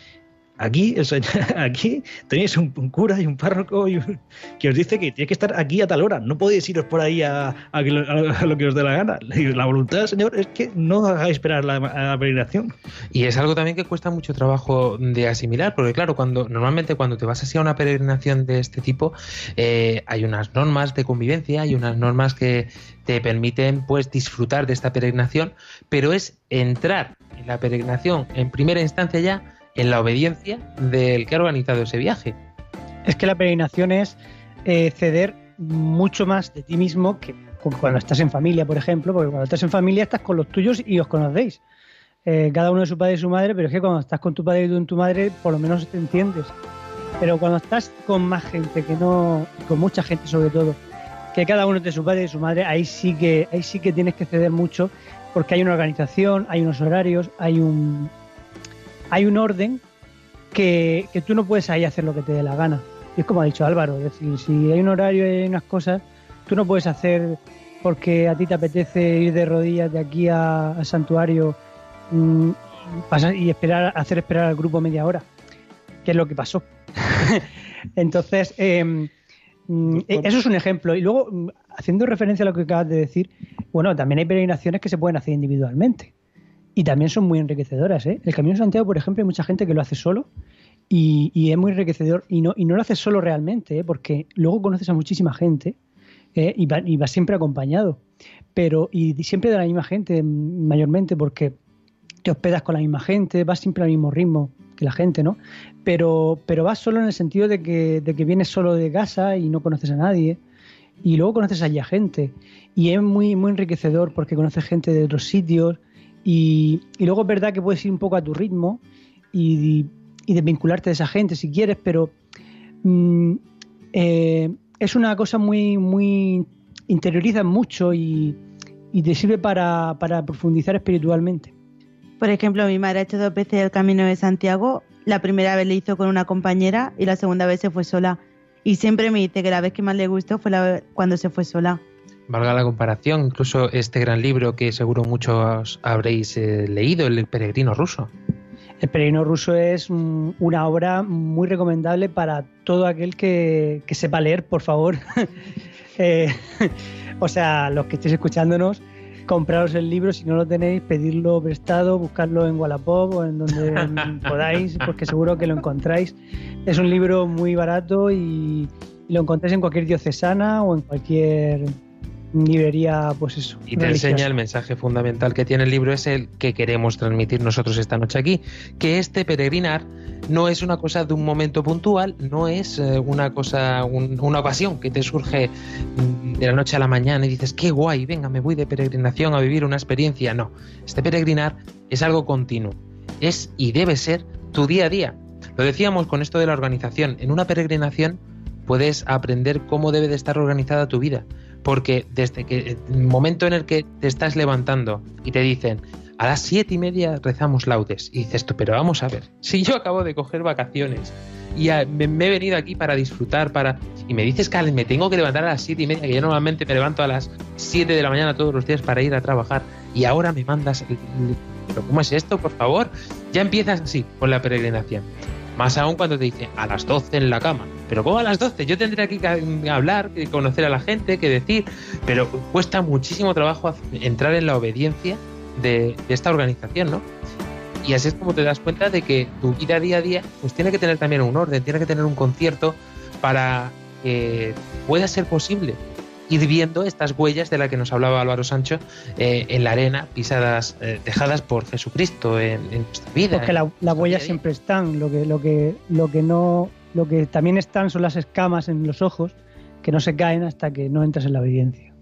Aquí, aquí tenéis un, cura y un párroco y un- que os dice que tienes que estar aquí a tal hora. No podéis iros por ahí a, a a lo que os dé la gana. La voluntad del Señor es que no hagáis esperar la, peregrinación. Y es algo también que cuesta mucho trabajo de asimilar, porque claro, cuando normalmente cuando te vas así a una peregrinación de este tipo, eh, hay unas normas de convivencia, hay unas normas que te permiten pues disfrutar de esta peregrinación, pero es entrar en la peregrinación en primera instancia ya en la obediencia del que ha organizado ese viaje. Es que la peregrinación es eh, ceder mucho más de ti mismo que cu- cuando estás en familia, por ejemplo, porque cuando estás en familia estás con los tuyos y os conocéis. Eh, cada uno de su padre y su madre, pero es que cuando estás con tu padre y con tu madre, por lo menos te entiendes. Pero cuando estás con más gente, que no, con mucha gente sobre todo, que cada uno de su padre y su madre, ahí sí que, ahí sí que tienes que ceder mucho, porque hay una organización, hay unos horarios, hay un, hay un orden que, que tú no puedes ahí hacer lo que te dé la gana. Y es como ha dicho Álvaro, es decir, si hay un horario y hay unas cosas, tú no puedes hacer porque a ti te apetece ir de rodillas de aquí a- al santuario mm, pasar- y esperar hacer esperar al grupo media hora, que es lo que pasó. Entonces, eh, mm, eso es un ejemplo. Y luego, mm, haciendo referencia a lo que acabas de decir, bueno, también hay peregrinaciones que se pueden hacer individualmente y también son muy enriquecedoras. ¿eh? El Camino de Santiago, por ejemplo, hay mucha gente que lo hace solo y, es muy enriquecedor y no, y no lo haces solo realmente, ¿eh? porque luego conoces a muchísima gente ¿eh? y, va, vas siempre acompañado, pero y siempre de la misma gente mm, mayormente porque te hospedas con la misma gente, vas siempre al mismo ritmo que la gente, ¿no? Pero, pero vas solo en el sentido de que, de que vienes solo de casa y no conoces a nadie y luego conoces allí a gente y es muy, muy enriquecedor porque conoces gente de otros sitios y, luego es verdad que puedes ir un poco a tu ritmo y, desvincularte de esa gente si quieres, pero mm, eh, es una cosa muy, muy mucho y, te sirve para, para profundizar espiritualmente. Por ejemplo, mi madre ha hecho dos veces el Camino de Santiago. La primera vez le hizo con una compañera y la segunda vez se fue sola. Y siempre me dice que la vez que más le gustó fue la cuando se fue sola. Valga la comparación, incluso este gran libro que seguro muchos habréis eh, leído, El peregrino ruso. El peregrino ruso es mm, una obra muy recomendable para todo aquel que, que sepa leer, por favor. Eh, o sea, los que estéis escuchándonos, compraros el libro, si no lo tenéis, pedirlo prestado, buscarlo en Wallapop o en donde podáis, porque seguro que lo encontráis. Es un libro muy barato y, y lo encontráis en cualquier diocesana o en cualquier librería, pues eso. Y te religiosa. enseña el mensaje fundamental que tiene el libro, es el que queremos transmitir nosotros esta noche aquí, que este peregrinar no es una cosa de un momento puntual, no es eh, una cosa, un- una ocasión que te surge mm, de la noche a la mañana y dices, qué guay, venga, me voy de peregrinación a vivir una experiencia. No, este peregrinar es algo continuo, es y debe ser tu día a día. Lo decíamos con esto de la organización, en una peregrinación puedes aprender cómo debe de estar organizada tu vida. Porque desde que el momento en el que te estás levantando y te dicen a las siete y media rezamos laudes, y dices tú, pero vamos a ver, si yo acabo de coger vacaciones y me, he venido aquí para disfrutar, para y me dices que me tengo que levantar a las siete y media, que yo normalmente me levanto a las 7 de la mañana todos los días para ir a trabajar, y ahora me mandas, pero ¿cómo es esto, por favor? Ya empiezas así con la peregrinación. Más aún cuando te dicen a las 12 en la cama. Pero ¿cómo a las 12? Yo tendría que hablar, que conocer a la gente, que decir. Pero cuesta muchísimo trabajo entrar en la obediencia de, de esta organización, ¿no? Y así es como te das cuenta de que tu vida día a día pues tiene que tener también un orden, tiene que tener un concierto para que pueda ser posible ir viendo estas huellas de las que nos hablaba Álvaro Sancho eh, en la arena, pisadas, eh, dejadas por Jesucristo en, en nuestra vida. Porque la- las huellas siempre están, lo que, lo que, lo que no, lo que también están son las escamas en los ojos que no se caen hasta que no entras en la obediencia.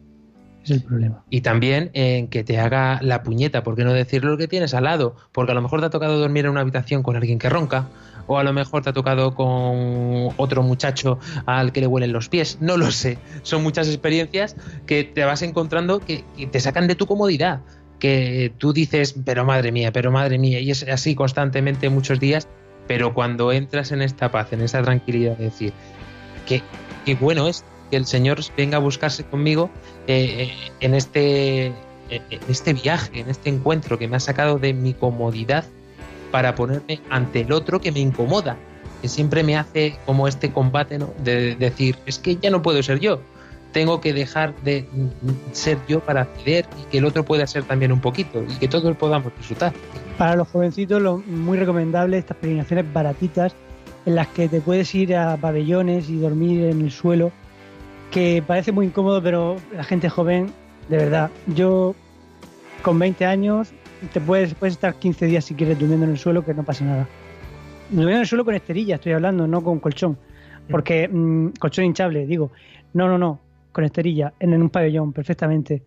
Es el problema. Y también en que te haga la puñeta, ¿por qué no decir lo que tienes al lado? Porque a lo mejor te ha tocado dormir en una habitación con alguien que ronca, o a lo mejor te ha tocado con otro muchacho al que le huelen los pies, no lo sé. Son muchas experiencias que te vas encontrando que, que te sacan de tu comodidad, que tú dices, pero madre mía, pero madre mía, y es así constantemente muchos días, pero cuando entras en esta paz, en esa tranquilidad de decir, que, qué bueno es que el Señor venga a buscarse conmigo eh, eh, en este eh, en este viaje, en este encuentro que me ha sacado de mi comodidad para ponerme ante el otro que me incomoda, que siempre me hace como este combate. De decir, es que ya no puedo ser yo, tengo que dejar de ser yo para acceder y que el otro pueda ser también un poquito y que todos podamos disfrutar. Para los jovencitos, lo muy recomendable estas peregrinaciones baratitas en las que te puedes ir a pabellones y dormir en el suelo, que parece muy incómodo, pero la gente joven, de verdad, yo con 20 años te puedes, puedes estar 15 días si quieres durmiendo en el suelo, que no pasa nada. Durmiendo en el suelo con esterilla, estoy hablando, no con colchón. Porque, mm, colchón hinchable, digo. No, no, no, con esterilla, en, en un pabellón, perfectamente.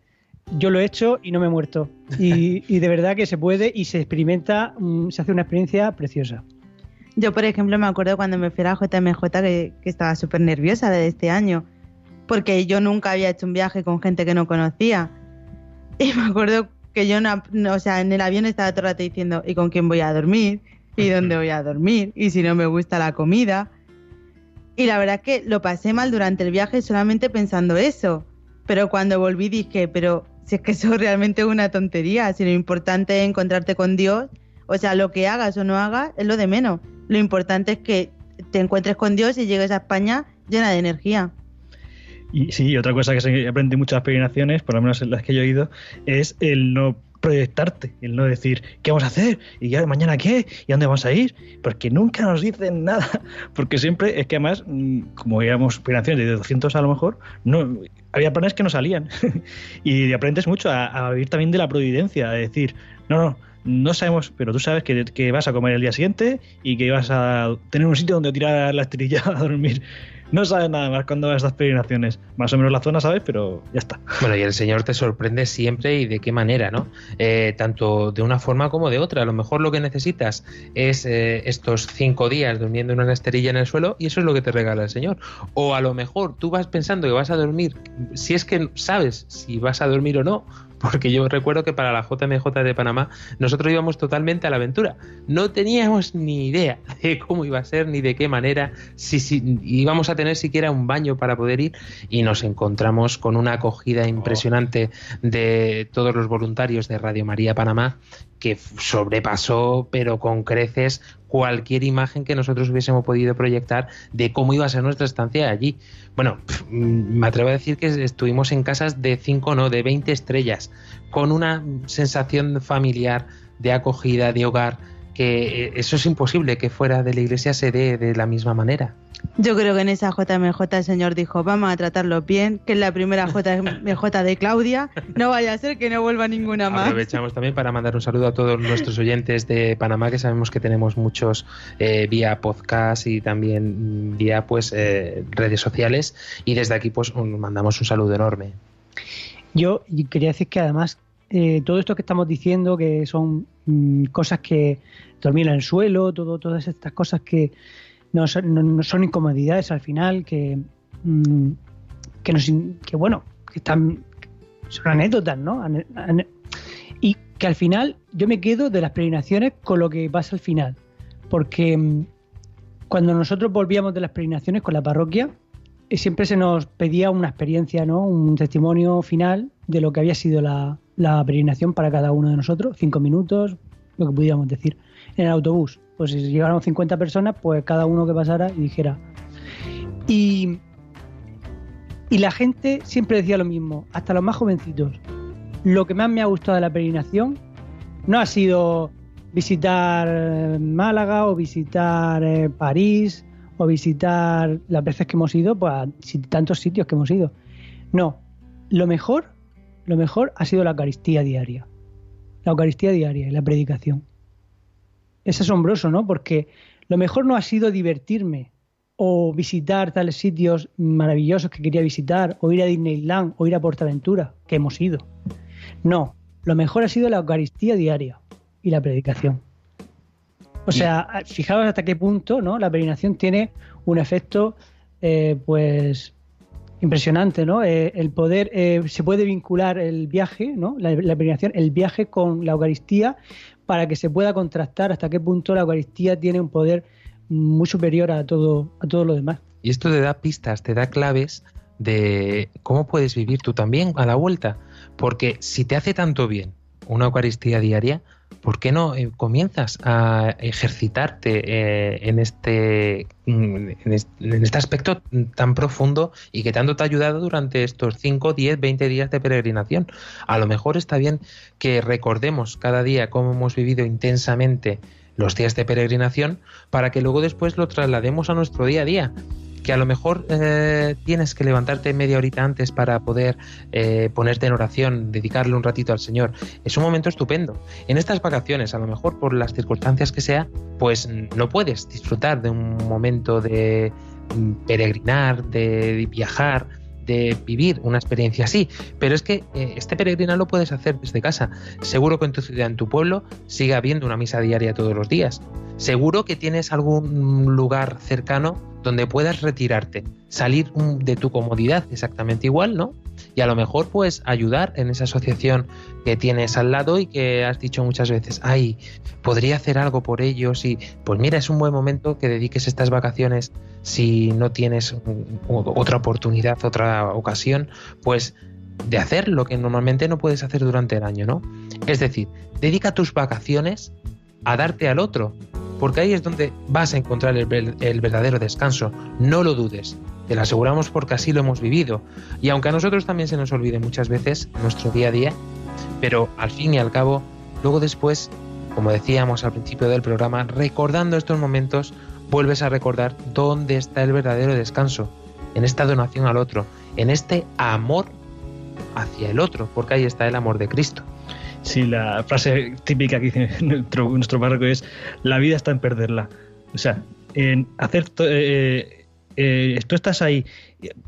Yo lo he hecho y no me he muerto. Y, y de verdad que se puede y se experimenta, mm, se hace una experiencia preciosa. Yo, por ejemplo, me acuerdo cuando me fui a la JMJ que, que estaba súper nerviosa de este año, porque yo nunca había hecho un viaje con gente que no conocía. Y me acuerdo que yo, no, no- o sea, en el avión estaba todo el rato diciendo, ¿y con quién voy a dormir? ¿Y dónde voy a dormir? ¿Y si no me gusta la comida? Y la verdad es que lo pasé mal durante el viaje solamente pensando eso. Pero cuando volví dije, pero si es que eso realmente es una tontería, si lo importante es encontrarte con Dios, o sea, lo que hagas o no hagas es lo de menos. Lo importante es que te encuentres con Dios y llegues a España llena de energía. Y sí, otra cosa que se aprende en muchas peregrinaciones, por lo menos en las que yo he ido, es el no proyectarte, el no decir qué vamos a hacer y ya mañana qué y dónde vamos a ir, porque nunca nos dicen nada, porque siempre es que además, mm, como íbamos peregrinaciones de 200 a lo mejor, no había planes que no salían. Y aprendes mucho a, a vivir también de la providencia, a decir, no, no, no sabemos, pero tú sabes que, que vas a comer el día siguiente y que vas a tener un sitio donde tirar la estrella a dormir. No sabes nada más cuando vas a estas peregrinaciones. Más o menos la zona sabes, pero ya está. Bueno, y el Señor te sorprende siempre y de qué manera, ¿no? Eh, tanto de una forma como de otra. A lo mejor lo que necesitas es eh, estos cinco días durmiendo en una esterilla en el suelo y eso es lo que te regala el Señor. O a lo mejor tú vas pensando que vas a dormir, si es que sabes si vas a dormir o no, porque yo recuerdo que para la JMJ de Panamá nosotros íbamos totalmente a la aventura. No teníamos ni idea de cómo iba a ser ni de qué manera, si, si íbamos a tener siquiera un baño para poder ir y nos encontramos con una acogida impresionante de todos los voluntarios de Radio María Panamá que sobrepasó, pero con creces, cualquier imagen que nosotros hubiésemos podido proyectar de cómo iba a ser nuestra estancia allí. Bueno, mm, me atrevo a decir que estuvimos en casas de 5, no, de 20 estrellas, con una sensación familiar, de acogida, de hogar, que eh, eso es imposible que fuera de la iglesia se dé de la misma manera. Yo creo que en esa JMJ el señor dijo, vamos a tratarlos bien, que es la primera JMJ de Claudia, no vaya a ser que no vuelva ninguna más. Aprovechamos también para mandar un saludo a todos nuestros oyentes de Panamá, que sabemos que tenemos muchos eh, vía podcast y también vía pues eh, redes sociales. Y desde aquí pues un- mandamos un saludo enorme. Yo quería decir que además eh, todo esto que estamos diciendo, que son mm, cosas que dormir en el suelo, todo, todas estas cosas que no son, incomodidades al final, que, mm, que, nos, que bueno, que están, son anécdotas, ¿no? Y que al final yo me quedo de las peregrinaciones con lo que pasa al final, porque mm, cuando nosotros volvíamos de las peregrinaciones con la parroquia, eh, siempre se nos pedía una experiencia, ¿no? Un testimonio final de lo que había sido la, la peregrinación para cada uno de nosotros, cinco minutos, lo que pudiéramos decir. En el autobús, pues si llegaron 50 personas, pues cada uno que pasara y dijera. Y, y la gente siempre decía lo mismo, hasta los más jovencitos. Lo que más me ha gustado de la peregrinación no ha sido visitar eh, Málaga o visitar eh, París o visitar las veces que hemos ido, pues tantos sitios que hemos ido. No, lo mejor, lo mejor ha sido la Eucaristía diaria. La Eucaristía diaria y la predicación. Es asombroso, ¿no? Porque lo mejor no ha sido divertirme o visitar tales sitios maravillosos que quería visitar, o ir a Disneyland, o ir a Portaventura, que hemos ido. No, lo mejor ha sido la Eucaristía diaria y la predicación. O sea, fijaos hasta qué punto ¿no? la peregrinación tiene un efecto eh, pues impresionante, ¿no? Eh, el poder, eh, se puede vincular el viaje, ¿no? La, la el viaje con la Eucaristía para que se pueda contrastar hasta qué punto la Eucaristía tiene un poder muy superior a todo, a todo lo demás. Y esto te da pistas, te da claves de cómo puedes vivir tú también a la vuelta. Porque si te hace tanto bien una Eucaristía diaria, ¿por qué no eh, comienzas a ejercitarte eh, en, este, mm, en est- en este aspecto tan profundo y que tanto te ha ayudado durante estos 5, 10, 20 días de peregrinación? A lo mejor está bien que recordemos cada día cómo hemos vivido intensamente los días de peregrinación para que luego después lo traslademos a nuestro día a día. Que a lo mejor eh, tienes que levantarte media horita antes para poder eh, ponerte en oración, dedicarle un ratito al Señor. Es un momento estupendo. En estas vacaciones, a lo mejor por las circunstancias que sea, pues no puedes disfrutar de un momento de mm, peregrinar, de viajar, de vivir una experiencia así. Pero es que eh, este peregrinar lo puedes hacer desde casa. Seguro que en tu ciudad, en tu pueblo, sigue habiendo una misa diaria todos los días. Seguro que tienes algún lugar cercano donde puedas retirarte, salir mm, de tu comodidad exactamente igual, ¿no? Y a lo mejor pues ayudar en esa asociación que tienes al lado y que has dicho muchas veces, ay, podría hacer algo por ellos y pues mira, es un buen momento que dediques estas vacaciones si no tienes mm, otra oportunidad, otra ocasión, pues de hacer lo que normalmente no puedes hacer durante el año, ¿no? Es decir, dedica tus vacaciones a darte al otro, porque ahí es donde vas a encontrar el, el verdadero descanso, no lo dudes. Te lo aseguramos porque así lo hemos vivido. Y aunque a nosotros también se nos olvide muchas veces nuestro día a día, pero al fin y al cabo, luego después, como decíamos al principio del programa, recordando estos momentos, vuelves a recordar dónde está el verdadero descanso, en esta donación al otro, en este amor hacia el otro, porque ahí está el amor de Cristo. Sí, la frase típica que dice nuestro, nuestro párroco es: la vida está en perderla. O sea, en hacer. to- eh, eh, tú estás ahí.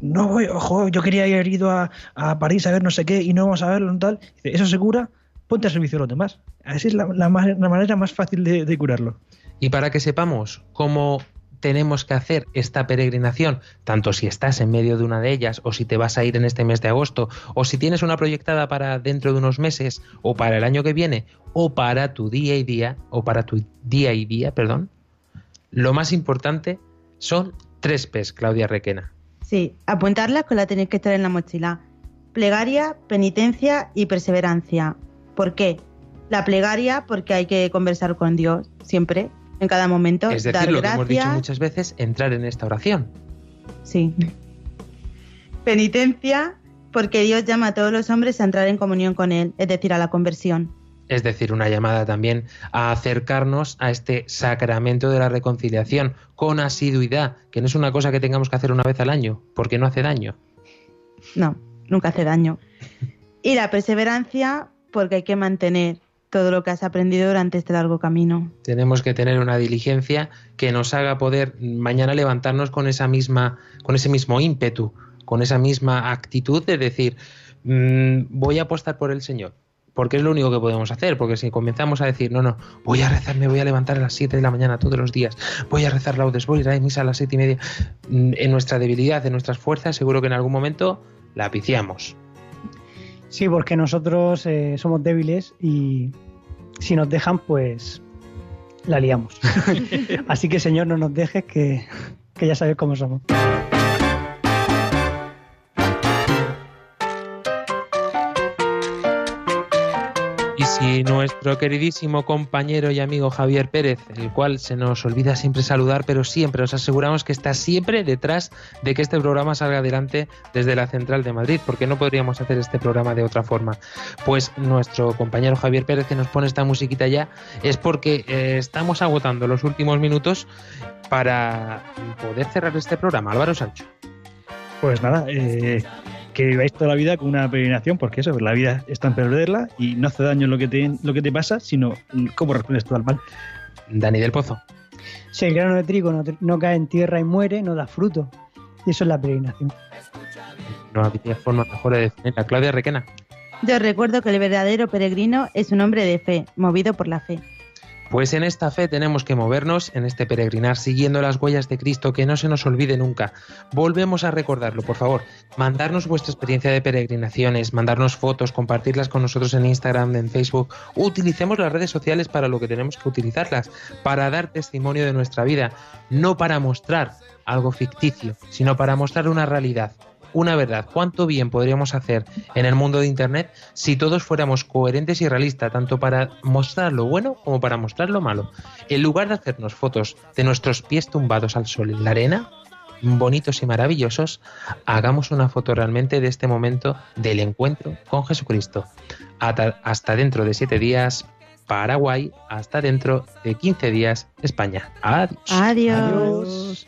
No voy, ojo, yo quería haber ido a, a París a ver no sé qué y no vamos a verlo tal. Dice, Eso se cura, ponte al servicio de los demás. Así es la, la la manera más fácil de, de curarlo. Y para que sepamos cómo tenemos que hacer esta peregrinación, tanto si estás en medio de una de ellas o si te vas a ir en este mes de agosto o si tienes una proyectada para dentro de unos meses o para el año que viene o para tu día y día o para tu día y día, perdón, lo más importante son tres P's, Claudia Requena. Sí, apuntarlas con la tenéis que estar en la mochila. Plegaria, penitencia y perseverancia. ¿Por qué? La plegaria porque hay que conversar con Dios siempre, en cada momento, Es dar decir, lo que hemos dicho muchas veces, entrar en esta oración. Sí. Penitencia porque Dios llama a todos los hombres a entrar en comunión con Él, es decir, a la conversión. Es decir, una llamada también a acercarnos a este sacramento de la reconciliación con asiduidad, que no es una cosa que tengamos que hacer una vez al año, porque no hace daño. No, nunca hace daño. Y la perseverancia porque hay que mantener todo lo que has aprendido durante este largo camino. Tenemos que tener una diligencia que nos haga poder mañana levantarnos con esa misma, con ese mismo ímpetu, con esa misma actitud de decir "Mm, voy a apostar por el Señor. Porque es lo único que podemos hacer, porque si comenzamos a decir, no, no, voy a rezar, me voy a levantar a las 7 de la mañana todos los días, voy a rezar laudes, voy a ir a misa a las 7 y media, mm, en nuestra debilidad, en nuestras fuerzas, seguro que en algún momento la piciamos. Sí, porque nosotros eh, somos débiles y si nos dejan, pues la liamos. Así que, Señor, no nos dejes que, que ya sabes cómo somos. Si nuestro queridísimo compañero y amigo Javier Pérez, el cual se nos olvida siempre saludar, pero siempre os aseguramos que está siempre detrás de que este programa salga adelante desde la central de Madrid, porque no podríamos hacer este programa de otra forma. Pues nuestro compañero Javier Pérez que nos pone esta musiquita ya es porque eh, estamos agotando los últimos minutos para poder cerrar este programa. Álvaro Sancho. Pues nada, eh, que viváis toda la vida con una peregrinación, porque eso, la vida está en perderla y no hace daño lo que te, lo que te pasa, sino cómo respondes tú al mal. Dani del Pozo. Si el grano de trigo no, no cae en tierra y muere, no da fruto. Y eso es la peregrinación. No había forma mejor de definirla. Claudia Requena. Yo os recuerdo que el verdadero peregrino es un hombre de fe, movido por la fe. Pues en esta fe tenemos que movernos, en este peregrinar, siguiendo las huellas de Cristo, que no se nos olvide nunca. Volvemos a recordarlo, por favor. Mandarnos vuestra experiencia de peregrinaciones, mandarnos fotos, compartirlas con nosotros en Instagram, en Facebook. Utilicemos las redes sociales para lo que tenemos que utilizarlas, para dar testimonio de nuestra vida, no para mostrar algo ficticio, sino para mostrar una realidad. Una verdad. ¿Cuánto bien podríamos hacer en el mundo de Internet si todos fuéramos coherentes y realistas, tanto para mostrar lo bueno como para mostrar lo malo? En lugar de hacernos fotos de nuestros pies tumbados al sol en la arena, bonitos y maravillosos, hagamos una foto realmente de este momento del encuentro con Jesucristo. Hasta, hasta dentro de siete días, Paraguay. Hasta dentro de 15 días, España. Adiós. Adiós.